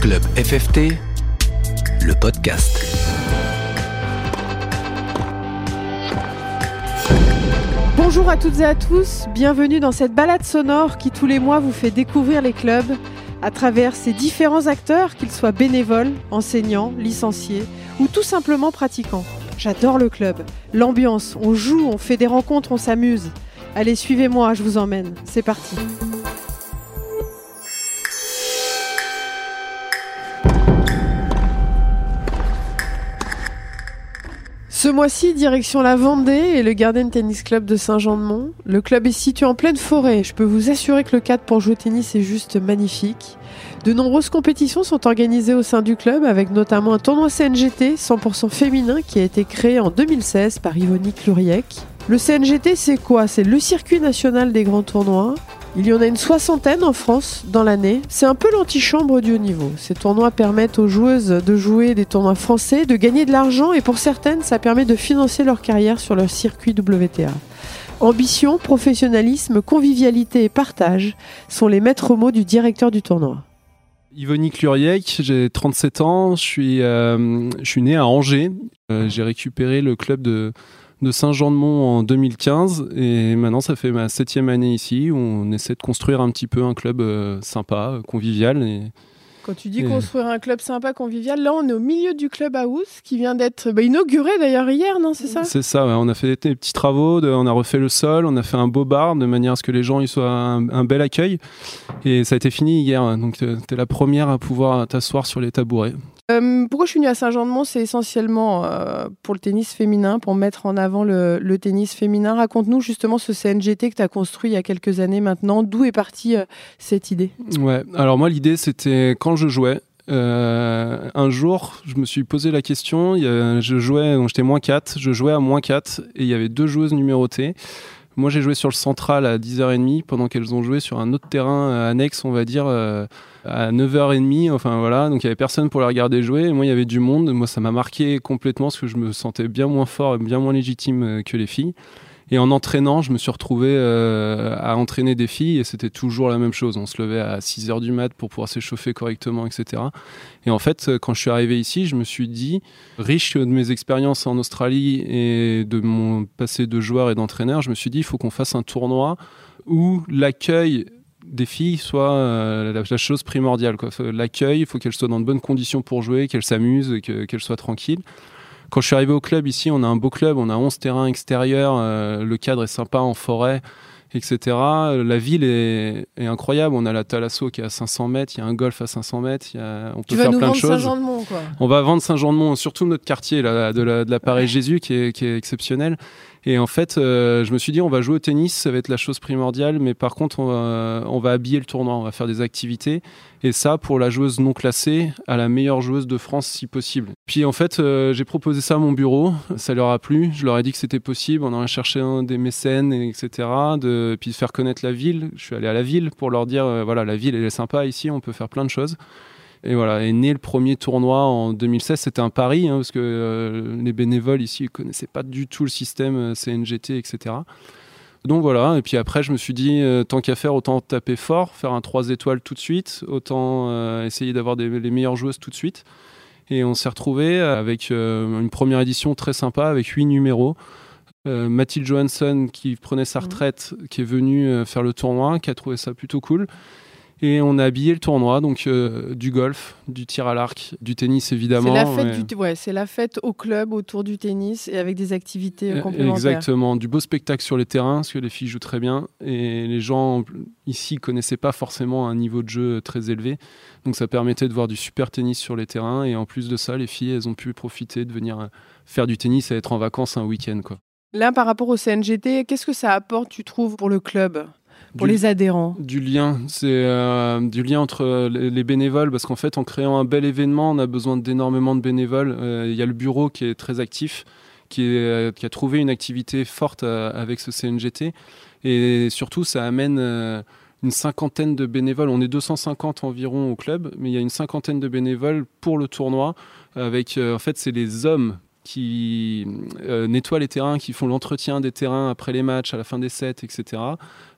Club FFT, le podcast. Bonjour à toutes et à tous, bienvenue dans cette balade sonore qui tous les mois vous fait découvrir les clubs à travers ces différents acteurs, qu'ils soient bénévoles, enseignants, licenciés ou tout simplement pratiquants. J'adore le club, l'ambiance, on joue, on fait des rencontres, on s'amuse. Allez, suivez-moi, je vous emmène. C'est parti. Ce mois-ci, direction la Vendée et le Garden Tennis Club de Saint-Jean-de-Mont. Le club est situé en pleine forêt. Je peux vous assurer que le cadre pour jouer au tennis est juste magnifique. De nombreuses compétitions sont organisées au sein du club, avec notamment un tournoi CNGT 100% féminin qui a été créé en 2016 par Yvonne Cluriec. Le CNGT, c'est quoi? C'est le circuit national des grands tournois. Il y en a une soixantaine en France dans l'année. C'est un peu l'antichambre du haut niveau. Ces tournois permettent aux joueuses de jouer des tournois français, de gagner de l'argent et pour certaines, ça permet de financer leur carrière sur leur circuit WTA. Ambition, professionnalisme, convivialité et partage sont les maîtres mots du directeur du tournoi. Yvonne Cluriec, j'ai 37 ans, je suis, euh, je suis né à Angers. Euh, j'ai récupéré le club de, de Saint-Jean-de-Mont en 2015 et maintenant ça fait ma septième année ici où on essaie de construire un petit peu un club euh, sympa, convivial. Et, Quand tu dis construire un club sympa, convivial, là on est au milieu du club house qui vient d'être bah, inauguré d'ailleurs hier, non C'est ça? C'est ça, on a fait des petits travaux, on a refait le sol, on a fait un beau bar de manière à ce que les gens y soient un, un bel accueil. Et ça a été fini hier, donc tu es la première à pouvoir t'asseoir sur les tabourets. Euh, pourquoi je suis venue à Saint-Jean-de-Mont? C'est essentiellement euh, pour le tennis féminin, pour mettre en avant le, tennis féminin. Raconte-nous justement ce CNGT que tu as construit il y a quelques années maintenant. D'où est partie euh, cette idée? Ouais, alors moi l'idée c'était quand je jouais. Un jour, je me suis posé la question. Je jouais, donc j'étais moins 4, je jouais à moins 4 et il y avait deux joueuses numérotées. Moi, j'ai joué sur le central à 10h30 pendant qu'elles ont joué sur un autre terrain annexe, on va dire, à 9h30. Enfin voilà, donc il n'y avait personne pour les regarder jouer. Moi, il y avait du monde. Moi, ça m'a marqué complètement parce que je me sentais bien moins fort et bien moins légitime euh, que les filles. Et en entraînant, je me suis retrouvé euh, à entraîner des filles et c'était toujours la même chose. On se levait à 6 heures du mat pour pouvoir s'échauffer correctement, etc. Et en fait, quand je suis arrivé ici, je me suis dit, riche de mes expériences en Australie et de mon passé de joueur et d'entraîneur, je me suis dit, il faut qu'on fasse un tournoi où l'accueil des filles soit euh, la, la, chose primordiale. L'accueil, il faut qu'elles soient dans de bonnes conditions pour jouer, qu'elles s'amusent, qu'elles soient tranquilles. Quand je suis arrivé au club ici, on a un beau club, on a 11 terrains extérieurs, euh, le cadre est sympa en forêt, etc. La ville est, est, incroyable. On a la Thalasso qui est à 500 mètres, il y a un golf à 500 mètres, on peut tu faire vas plein de choses. Quoi. On va vendre Saint-Jean-de-Mont, surtout notre quartier là, de la, de la Paris Jésus qui est, qui est exceptionnel. Et en fait, euh, je me suis dit, on va jouer au tennis, ça va être la chose primordiale, mais par contre, on va, habiller le tournoi, on va faire des activités. Et ça, pour la joueuse non classée, à la meilleure joueuse de France, si possible. Puis en fait, euh, j'ai proposé ça à mon bureau, ça leur a plu, je leur ai dit que c'était possible, on aurait cherché des mécènes, etc. De, puis de faire connaître la ville. Je suis allé à la ville pour leur dire, euh, voilà, la ville, elle est sympa ici, on peut faire plein de choses. Et voilà, est né le premier tournoi en 2016. C'était un pari, hein, parce que euh, les bénévoles ici ne connaissaient pas du tout le système euh, CNGT, etc. Donc voilà, et puis après, je me suis dit, euh, tant qu'à faire, autant taper fort, faire un 3 étoiles tout de suite, autant euh, essayer d'avoir les meilleures joueuses tout de suite. Et on s'est retrouvé avec une première édition très sympa, avec 8 numéros. Mathilde Johansson, qui prenait sa retraite, mmh. qui est venue faire le tournoi, qui a trouvé ça plutôt cool. Et on a habillé le tournoi, donc euh, du golf, du tir à l'arc, du tennis évidemment. C'est la, fête mais... du ouais, c'est la fête au club autour du tennis et avec des activités euh, complémentaires. Exactement, du beau spectacle sur les terrains, parce que les filles jouent très bien. Et les gens ici connaissaient pas forcément un niveau de jeu très élevé. Donc ça permettait de voir du super tennis sur les terrains. Et en plus de ça, les filles, elles ont pu profiter de venir faire du tennis et être en vacances un week-end. Quoi. Là, par rapport au CNGT, qu'est-ce que ça apporte, tu trouves, pour le club? Pour du, les adhérents Du lien, c'est euh, du lien entre les, les bénévoles, parce qu'en fait, en créant un bel événement, on a besoin d'énormément de bénévoles. Il euh, y a le bureau qui est très actif, qui, est, euh, qui a trouvé une activité forte euh, avec ce CNGT, et surtout, ça amène euh, une cinquantaine de bénévoles. On est 250 environ au club, mais il y a une cinquantaine de bénévoles pour le tournoi. Avec, en fait, c'est les hommes qui euh, nettoient les terrains, qui font l'entretien des terrains après les matchs, à la fin des sets, etc.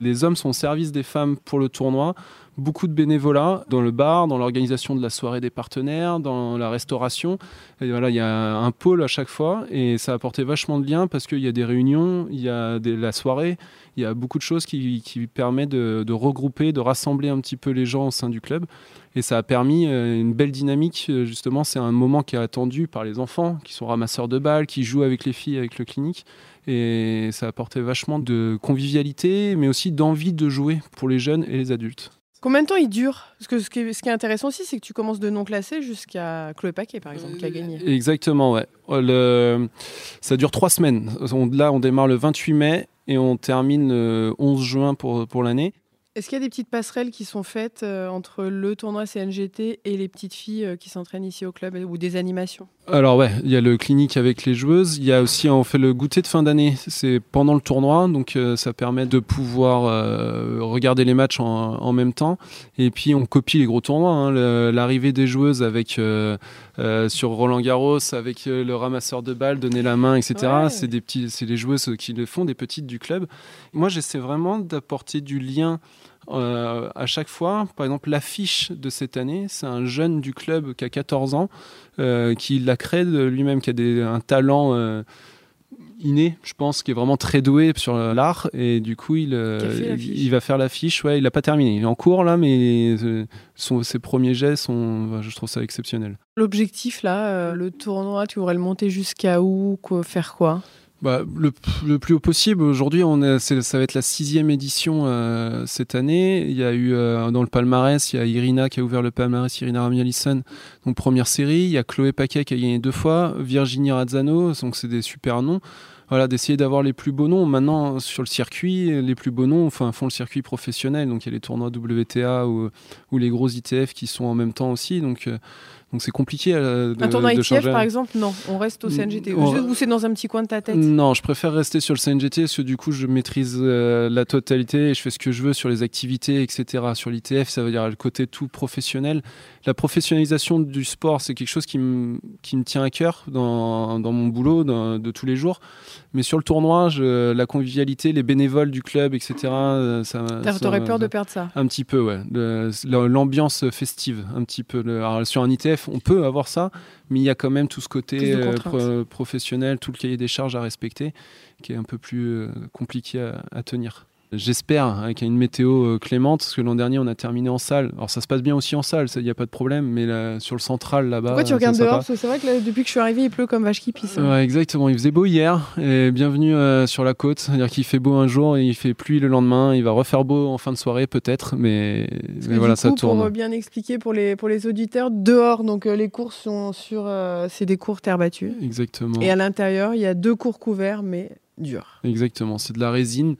Les hommes sont au service des femmes pour le tournoi beaucoup de bénévolat dans le bar, dans l'organisation de la soirée des partenaires, dans la restauration. Et voilà, il y a un pôle à chaque fois et ça a apporté vachement de liens parce qu'il y a des réunions, il y a la soirée, il y a beaucoup de choses qui, qui permettent de, de, regrouper, de rassembler un petit peu les gens au sein du club. Et ça a permis euh, une belle dynamique. Euh, justement, c'est un moment qui est attendu par les enfants qui sont ramasseurs de balles, qui jouent avec les filles, avec le clinique. Et ça a apporté vachement de convivialité, mais aussi d'envie de jouer pour les jeunes et les adultes. Combien de temps il dure? Parce que ce qui, est, ce qui est intéressant aussi, c'est que tu commences de non classé jusqu'à Chloé Paquet, par exemple, qui a gagné. Exactement, ouais. Le... Ça dure trois semaines. Là, on démarre le 28 mai et on termine le 11 juin pour, pour l'année. Est-ce qu'il y a des petites passerelles qui sont faites euh, entre le tournoi CNGT et les petites filles euh, qui s'entraînent ici au club ou des animations? Alors ouais, il y a le clinique avec les joueuses. Il y a aussi, on fait le goûter de fin d'année. C'est pendant le tournoi, donc euh, ça permet de pouvoir euh, regarder les matchs en, en, même temps. Et puis on copie les gros tournois. Hein. L'arrivée des joueuses avec euh, sur Roland Garros, avec le ramasseur de balles, donner la main, etc. Ouais. C'est des petits, c'est les joueuses qui le font, des petites du club. Moi, j'essaie vraiment d'apporter du lien euh, à chaque fois. Par exemple, l'affiche de cette année, c'est un jeune du club qui a 14 ans, euh, qui l'a créé lui-même, qui a des, un talent euh, inné, je pense, qui est vraiment très doué sur l'art. Et du coup, il, il va faire l'affiche. Ouais, il n'a pas terminé. Il est en cours là, mais son, ses premiers jets sont, je trouve ça exceptionnel. L'objectif là, le tournoi, tu voudrais le monter jusqu'à où quoi, Faire quoi? Bah, le, le, plus haut possible. Aujourd'hui, on ça va être la sixième édition euh, cette année. Il y a eu euh, dans le palmarès, il y a Irina qui a ouvert le palmarès, Irina Ramialison, donc première série. Il y a Chloé Paquet qui a gagné deux fois, Virginie Razzano, donc c'est des super noms. Voilà, d'essayer d'avoir les plus beaux noms. Maintenant, sur le circuit, les plus beaux noms enfin, font le circuit professionnel. Donc, il y a les tournois WTA ou, les gros ITF qui sont en même temps aussi. Euh, donc c'est compliqué euh, de, Un tournoi de changer. par exemple, non. On reste au CNGT. On- Ou c'est dans un petit coin de ta tête Non, je préfère rester sur le CNGT parce que du coup, je maîtrise euh, la totalité et je fais ce que je veux sur les activités, etc. Sur l'ITF, ça veut dire le côté tout professionnel. La professionnalisation du sport, c'est quelque chose qui me qui me tient à cœur dans, dans mon boulot dans- de tous les jours. Mais sur le tournoi, je- la convivialité, les bénévoles du club, etc. euh, Ça, T'aurais peur de perdre ça? un petit peu, ouais. L'ambiance festive, un petit peu. Le- alors, sur un ITF, on peut avoir ça, mais il y a quand même tout ce côté euh, pro- professionnel, tout le cahier des charges à respecter, qui est un peu plus euh, compliqué à, à tenir. J'espère, avec une météo euh, clémente, parce que l'an dernier, on a terminé en salle. Alors, ça se passe bien aussi en salle, il n'y a pas de problème, mais là, sur le central, là-bas. Pourquoi tu regardes dehors va. Parce que c'est vrai que là, depuis que je suis arrivée, il pleut comme vache qui pisse. hein. Ouais, exactement. Il faisait beau hier et bienvenue euh, sur la côte. C'est-à-dire qu'il fait beau un jour et il fait pluie le lendemain. Il va refaire beau en fin de soirée peut-être, mais, voilà, ça tourne. Pour bien expliquer pour les, pour les auditeurs, dehors, donc euh, les cours sont sur. euh, c'est des cours terre battue. Exactement. Et à l'intérieur, il y a deux cours couverts, mais durs. Exactement. C'est de la résine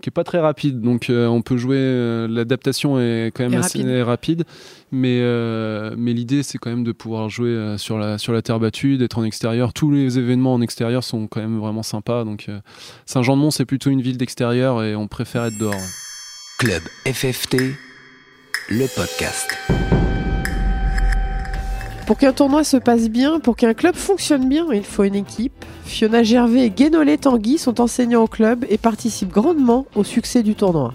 qui est pas très rapide, donc euh, on peut jouer. euh, L'adaptation est quand même assez rapide. rapide, mais euh, mais l'idée c'est quand même de pouvoir jouer euh, sur la sur la terre battue, d'être en extérieur. Tous les événements en extérieur sont quand même vraiment sympas. Donc euh, Saint-Jean-de-Mont c'est plutôt une ville d'extérieur et on préfère être dehors. Club FFT, le podcast. Pour qu'un tournoi se passe bien, pour qu'un club fonctionne bien, il faut une équipe. Fiona Gervais et Guénolé Tanguy sont enseignants au club et participent grandement au succès du tournoi.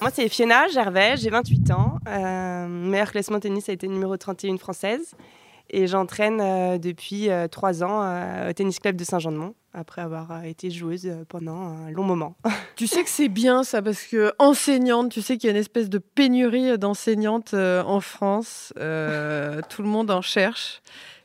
Moi, c'est Fiona Gervais, j'ai 28 ans. Euh, meilleur classement tennis a été numéro 31 française. Et j'entraîne euh, depuis 3 ans euh, au tennis club de Saint-Jean-de-Mont, après avoir euh, été joueuse euh, pendant un long moment. Tu sais que c'est bien ça, parce que enseignante, tu sais qu'il y a une espèce de pénurie d'enseignantes euh, en France. Tout le monde en cherche.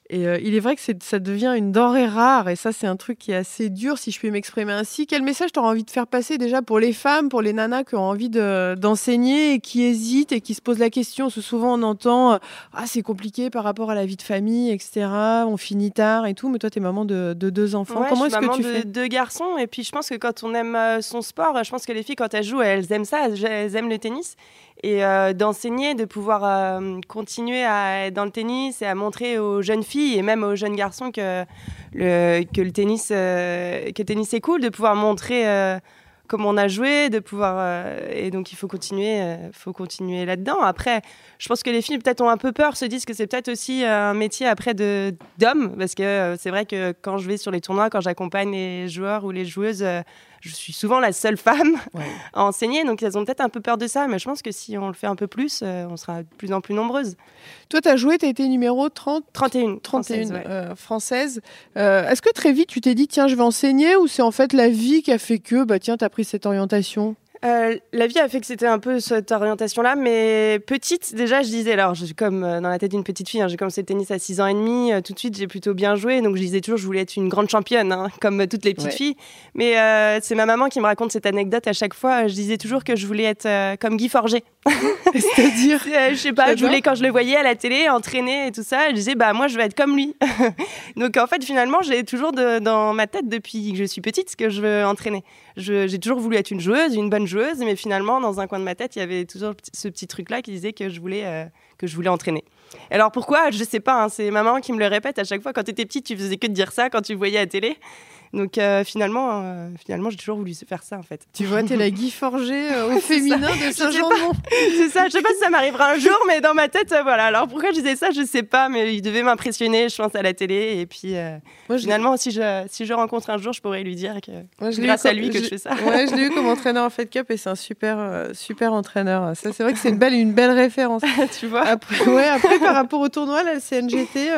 Et euh, il est vrai que ça devient une denrée rare, et ça c'est un truc qui est assez dur, si je puis m'exprimer ainsi. Quel message tu auras envie de faire passer déjà pour les femmes, pour les nanas qui ont envie de- d'enseigner et qui hésitent et qui se posent la question? Parce que souvent on entend euh, Ah, c'est compliqué par rapport à la vie de famille, etc. On finit tard et tout, mais toi tu es maman de, de deux enfants. Ouais, Comment est-ce que tu de fais? deux garçons. Et puis, je pense que quand on aime euh, son sport, je pense que les filles, quand elles jouent, elles aiment ça, elles, elles aiment le tennis. Et euh, d'enseigner, de pouvoir euh, continuer à être dans le tennis et à montrer aux jeunes filles et même aux jeunes garçons que le, que le, tennis, euh, que le tennis est cool, de pouvoir montrer euh, comment on a joué, de pouvoir. euh, et donc, il faut continuer, euh, faut continuer là-dedans. Après, je pense que les filles, peut-être, ont un peu peur, se disent que c'est peut-être aussi un métier après de- d'homme, parce que euh, c'est vrai que quand je vais sur les tournois, quand j'accompagne les joueurs ou les joueuses, euh, je suis souvent la seule femme à enseigner, donc elles ont peut-être un peu peur de ça, mais je pense que si on le fait un peu plus, euh, on sera de plus en plus nombreuses. Toi, tu as joué, tu as été numéro 30... 31. 31 française. Euh, est-ce que très vite, tu t'es dit, tiens, je vais enseigner, ou c'est en fait la vie qui a fait que, bah, tiens, tu as pris cette orientation euh, la vie a fait que c'était un peu cette orientation-là, mais petite, déjà, je disais, alors, je suis comme euh, dans la tête d'une petite fille, hein, j'ai commencé le tennis à 6 ans et demi, euh, tout de suite, j'ai plutôt bien joué, donc je disais toujours, je voulais être une grande championne, hein, comme toutes les petites filles. Mais c'est ma maman qui me raconte cette anecdote à chaque fois, je disais toujours que je voulais être comme Guy Forger. C'est-à-dire Je sais pas, je voulais, quand je le voyais à la télé, entraîner et tout ça, je disais, bah, moi, je veux être comme lui. donc, en fait, finalement, j'ai toujours dans ma tête, depuis que je suis petite, ce que je veux entraîner. J'ai toujours voulu être une joueuse, une bonne joueuse, mais finalement, dans un coin de ma tête, il y avait toujours ce petit truc-là qui disait que je voulais, euh, que je voulais entraîner. Alors pourquoi? Je sais pas, hein, c'est maman qui me le répète à chaque fois. Quand tu étais petite, tu faisais que de dire ça quand tu voyais à la télé. Donc euh, finalement, euh, finalement j'ai toujours voulu faire ça en fait. Tu vois, t'es la Guy Forger euh, au féminin de Saint-Jean. C'est ça, je sais pas si ça m'arrivera un jour, mais dans ma tête, voilà. Alors pourquoi je disais ça, je sais pas, mais il devait m'impressionner, je pense, à la télé. Et puis finalement, si je, si je rencontre un jour, je pourrais lui dire que c'est grâce à lui que je, fais ça. Ouais, je l'ai eu comme entraîneur en Fed Cup et c'est un super, super entraîneur. Ça, c'est vrai que c'est une belle, une belle référence. tu vois après, ouais, après, par rapport au tournoi, la CNGT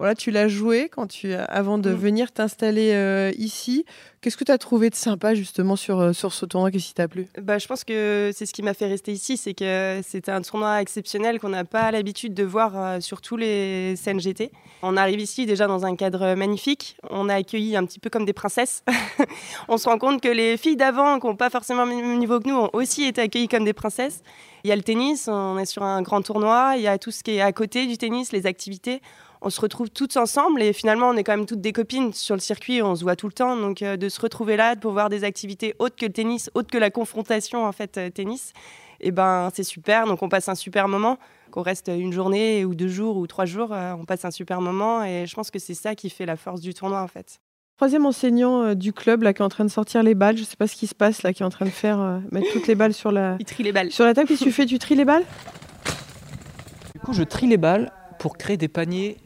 voilà, tu l'as joué quand tu, avant de mm. venir t'installer euh, ici. Qu'est-ce que tu as trouvé de sympa justement sur, euh, sur ce tournoi? Qu'est-ce qui t'a plu? Bah, Je pense que c'est ce qui m'a fait rester ici, c'est que c'était un tournoi exceptionnel qu'on n'a pas l'habitude de voir euh, sur tous les CNGT. On arrive ici déjà dans un cadre magnifique, on a accueilli un petit peu comme des princesses. on se rend compte que les filles d'avant, qui n'ont pas forcément le même niveau que nous, ont aussi été accueillies comme des princesses. Il y a le tennis, on est sur un grand tournoi, il y a tout ce qui est à côté du tennis, les activités on se retrouve toutes ensemble et finalement on est quand même toutes des copines sur le circuit, on se voit tout le temps, donc euh, de se retrouver là, de pouvoir des activités autres que le tennis, autres que la confrontation en fait euh, tennis, et eh ben c'est super, donc on passe un super moment, qu'on reste une journée ou deux jours ou trois jours, euh, on passe un super moment. Et je pense que c'est ça qui fait la force du tournoi en fait. Troisième enseignant du club là qui est en train de sortir les balles, je sais pas ce qui se passe là, qui est en train de faire mettre toutes les balles sur la. Il trie les balles. Sur la table, qu'est-ce que tu fais? Tu tries les balles? Du coup, je trie les balles pour créer des paniers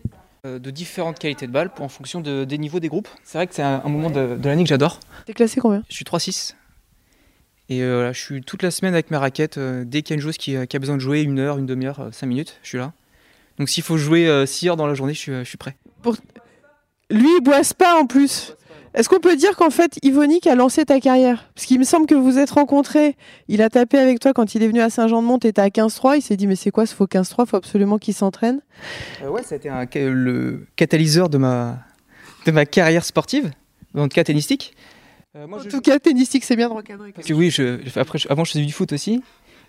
de différentes qualités de balles en fonction des niveaux des groupes. C'est vrai que c'est un, moment de, l'année que j'adore. T'es classé combien? Je suis 3-6. Et euh, je suis toute la semaine avec ma raquette. Euh, dès qu'il y a une joueuse qui, a besoin de jouer une heure, une demi-heure, cinq minutes, je suis là. Donc s'il faut jouer 6 heures dans la journée, je suis, je suis prêt. Pour... Lui, il boisse pas en plus. Est-ce qu'on peut dire qu'en fait, Yvonique a lancé ta carrière? Parce qu'il me semble que vous êtes rencontrés. Il a tapé avec toi quand il est venu à Saint-Jean-de-Mont, tu étais à 15-3. Il s'est dit, mais c'est quoi ce faux 15-3 Il faut absolument qu'il s'entraîne. Euh, ouais, ça a été un, le catalyseur de ma, de ma carrière sportive, en tout cas tennistique. Euh, en tout cas, tennistique, c'est bien de recadrer. oui, je, après, avant, je faisais du foot aussi.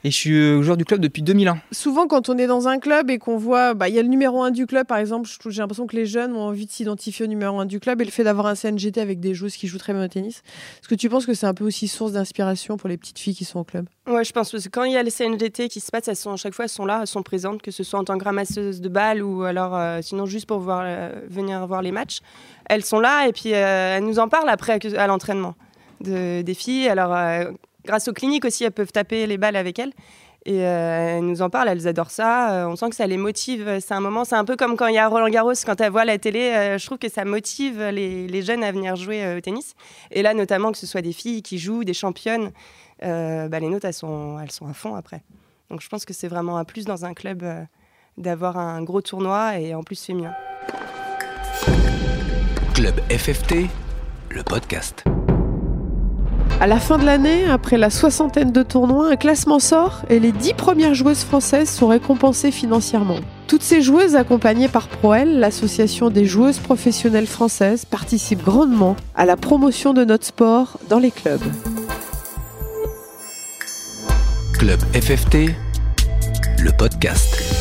Et je suis euh, joueur du club depuis 2001. Souvent, quand on est dans un club et qu'on voit, bah, il y a le numéro 1 du club, par exemple, j'ai l'impression que les jeunes ont envie de s'identifier au numéro 1 du club et le fait d'avoir un CNGT avec des joueuses qui jouent très bien au tennis. Est-ce que tu penses que c'est un peu aussi source d'inspiration pour les petites filles qui sont au club? Ouais, je pense que quand il y a les CNGT qui se passent, elles sont, à chaque fois, elles sont là, elles sont présentes, que ce soit en tant que ramasseuse de balles ou alors euh, sinon juste pour voir, euh, venir voir les matchs. Elles sont là et puis elles nous en parlent après à l'entraînement de, des filles. Alors, grâce aux cliniques aussi, elles peuvent taper les balles avec elles. Et euh, elles nous en parlent, elles adorent ça. Euh, on sent que ça les motive. C'est un moment, c'est un peu comme quand il y a Roland Garros, quand elles voient la télé. Euh, je trouve que ça motive les, les jeunes à venir jouer au tennis. Et là, notamment, que ce soit des filles qui jouent, des championnes, bah, les notes, elles sont, elles sont à fond après. Donc je pense que c'est vraiment un plus dans un club d'avoir un gros tournoi et en plus féminin. Club FFT, le podcast. À la fin de l'année, après la soixantaine de tournois, un classement sort et les dix premières joueuses françaises sont récompensées financièrement. Toutes ces joueuses, accompagnées par Proel, l'association des joueuses professionnelles françaises, participent grandement à la promotion de notre sport dans les clubs. Club FFT, le podcast.